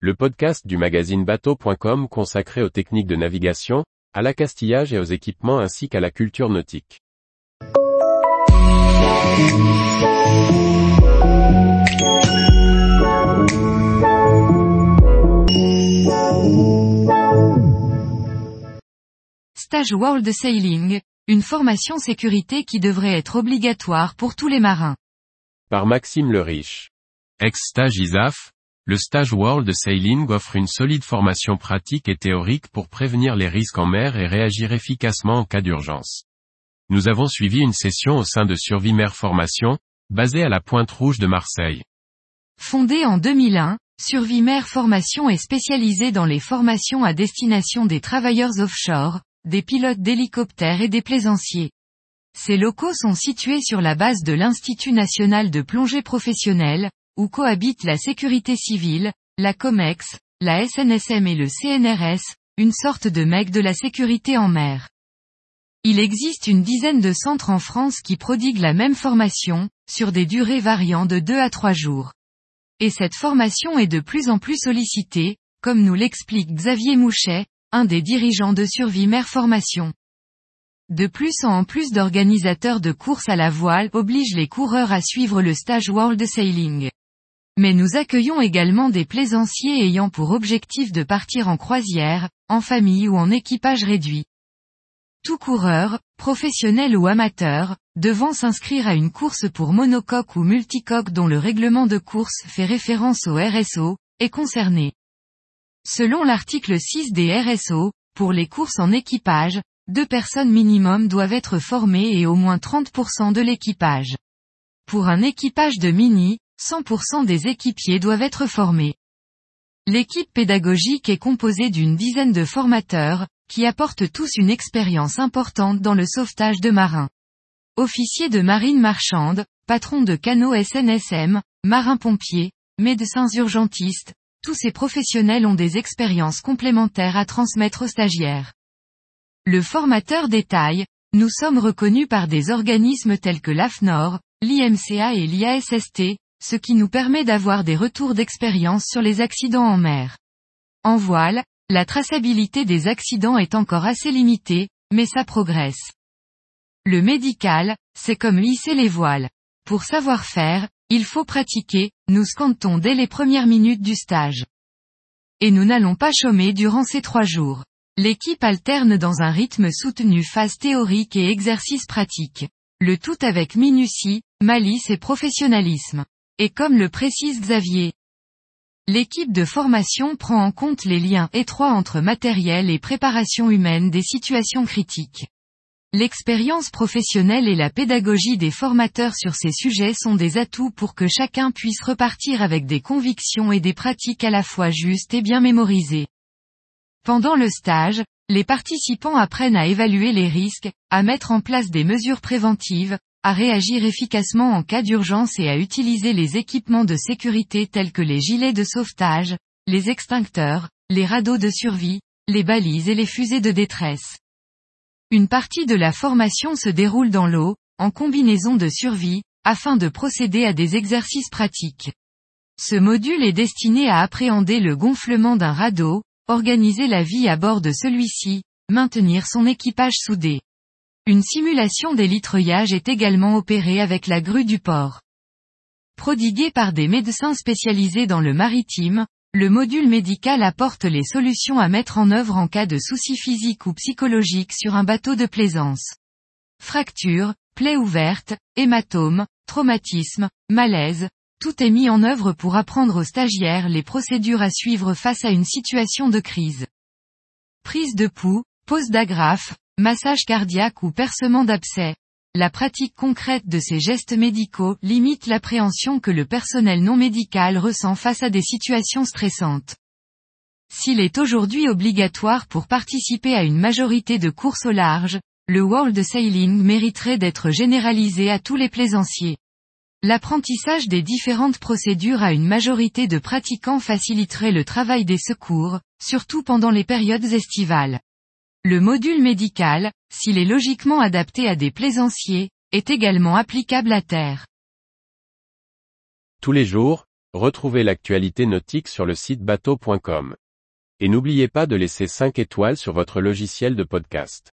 le podcast du magazine bateau.com consacré aux techniques de navigation, à l'accastillage et aux équipements ainsi qu'à la culture nautique. Stage World Sailing, une formation sécurité qui devrait être obligatoire pour tous les marins. Par Maxime le Riche. Ex-stage ISAF, le stage World Sailing offre une solide formation pratique et théorique pour prévenir les risques en mer et réagir efficacement en cas d'urgence. Nous avons suivi une session au sein de Survie Mer Formation, basée à la Pointe Rouge de Marseille. Fondée en 2001, Survie Mer Formation est spécialisée dans les formations à destination des travailleurs offshore, des pilotes d'hélicoptères et des plaisanciers. Ces locaux sont situés sur la base de l'Institut national de plongée professionnelle, où cohabitent la sécurité civile, la COMEX, la SNSM et le CNRS, une sorte de mec de la sécurité en mer. Il existe une dizaine de centres en France qui prodiguent la même formation, sur des durées variant de 2 à 3 jours. Et cette formation est de plus en plus sollicitée, comme nous l'explique Xavier Mouchet, un des dirigeants de Survie Mer Formation. De plus en plus d'organisateurs de courses à la voile obligent les coureurs à suivre le stage World Sailing. Mais nous accueillons également des plaisanciers ayant pour objectif de partir en croisière, en famille ou en équipage réduit. Tout coureur, professionnel ou amateur, devant s'inscrire à une course pour monocoque ou multicoque dont le règlement de course fait référence au RSO, est concerné. Selon l'article 6 des RSO, pour les courses en équipage, deux personnes minimum doivent être formées et au moins 30% de l'équipage. Pour un équipage de mini, 100% des équipiers doivent être formés. L'équipe pédagogique est composée d'une dizaine de formateurs, qui apportent tous une expérience importante dans le sauvetage de marins. Officiers de marine marchande, patrons de canaux SNSM, marins-pompiers, médecins urgentistes, tous ces professionnels ont des expériences complémentaires à transmettre aux stagiaires. Le formateur détaille, nous sommes reconnus par des organismes tels que l'AFNOR, l'IMCA et l'IASST, ce qui nous permet d'avoir des retours d'expérience sur les accidents en mer. En voile, la traçabilité des accidents est encore assez limitée, mais ça progresse. Le médical, c'est comme hisser les voiles. Pour savoir faire, il faut pratiquer, nous scantons dès les premières minutes du stage. Et nous n'allons pas chômer durant ces trois jours. L'équipe alterne dans un rythme soutenu phase théorique et exercice pratique. Le tout avec minutie, malice et professionnalisme. Et comme le précise Xavier, l'équipe de formation prend en compte les liens étroits entre matériel et préparation humaine des situations critiques. L'expérience professionnelle et la pédagogie des formateurs sur ces sujets sont des atouts pour que chacun puisse repartir avec des convictions et des pratiques à la fois justes et bien mémorisées. Pendant le stage, les participants apprennent à évaluer les risques, à mettre en place des mesures préventives, à réagir efficacement en cas d'urgence et à utiliser les équipements de sécurité tels que les gilets de sauvetage, les extincteurs, les radeaux de survie, les balises et les fusées de détresse. Une partie de la formation se déroule dans l'eau, en combinaison de survie, afin de procéder à des exercices pratiques. Ce module est destiné à appréhender le gonflement d'un radeau, organiser la vie à bord de celui-ci, maintenir son équipage soudé. Une simulation des litreuillages est également opérée avec la grue du port. Prodigué par des médecins spécialisés dans le maritime, le module médical apporte les solutions à mettre en œuvre en cas de soucis physiques ou psychologiques sur un bateau de plaisance. Fracture, plaie ouverte, hématome, traumatisme, malaise, tout est mis en œuvre pour apprendre aux stagiaires les procédures à suivre face à une situation de crise. Prise de pouls, pose d'agrafe, massage cardiaque ou percement d'abcès. La pratique concrète de ces gestes médicaux limite l'appréhension que le personnel non médical ressent face à des situations stressantes. S'il est aujourd'hui obligatoire pour participer à une majorité de courses au large, le World Sailing mériterait d'être généralisé à tous les plaisanciers. L'apprentissage des différentes procédures à une majorité de pratiquants faciliterait le travail des secours, surtout pendant les périodes estivales. Le module médical, s'il est logiquement adapté à des plaisanciers, est également applicable à terre. Tous les jours, Retrouvez l'actualité nautique sur le site bateau.com. Et n'oubliez pas de laisser 5 étoiles sur votre logiciel de podcast.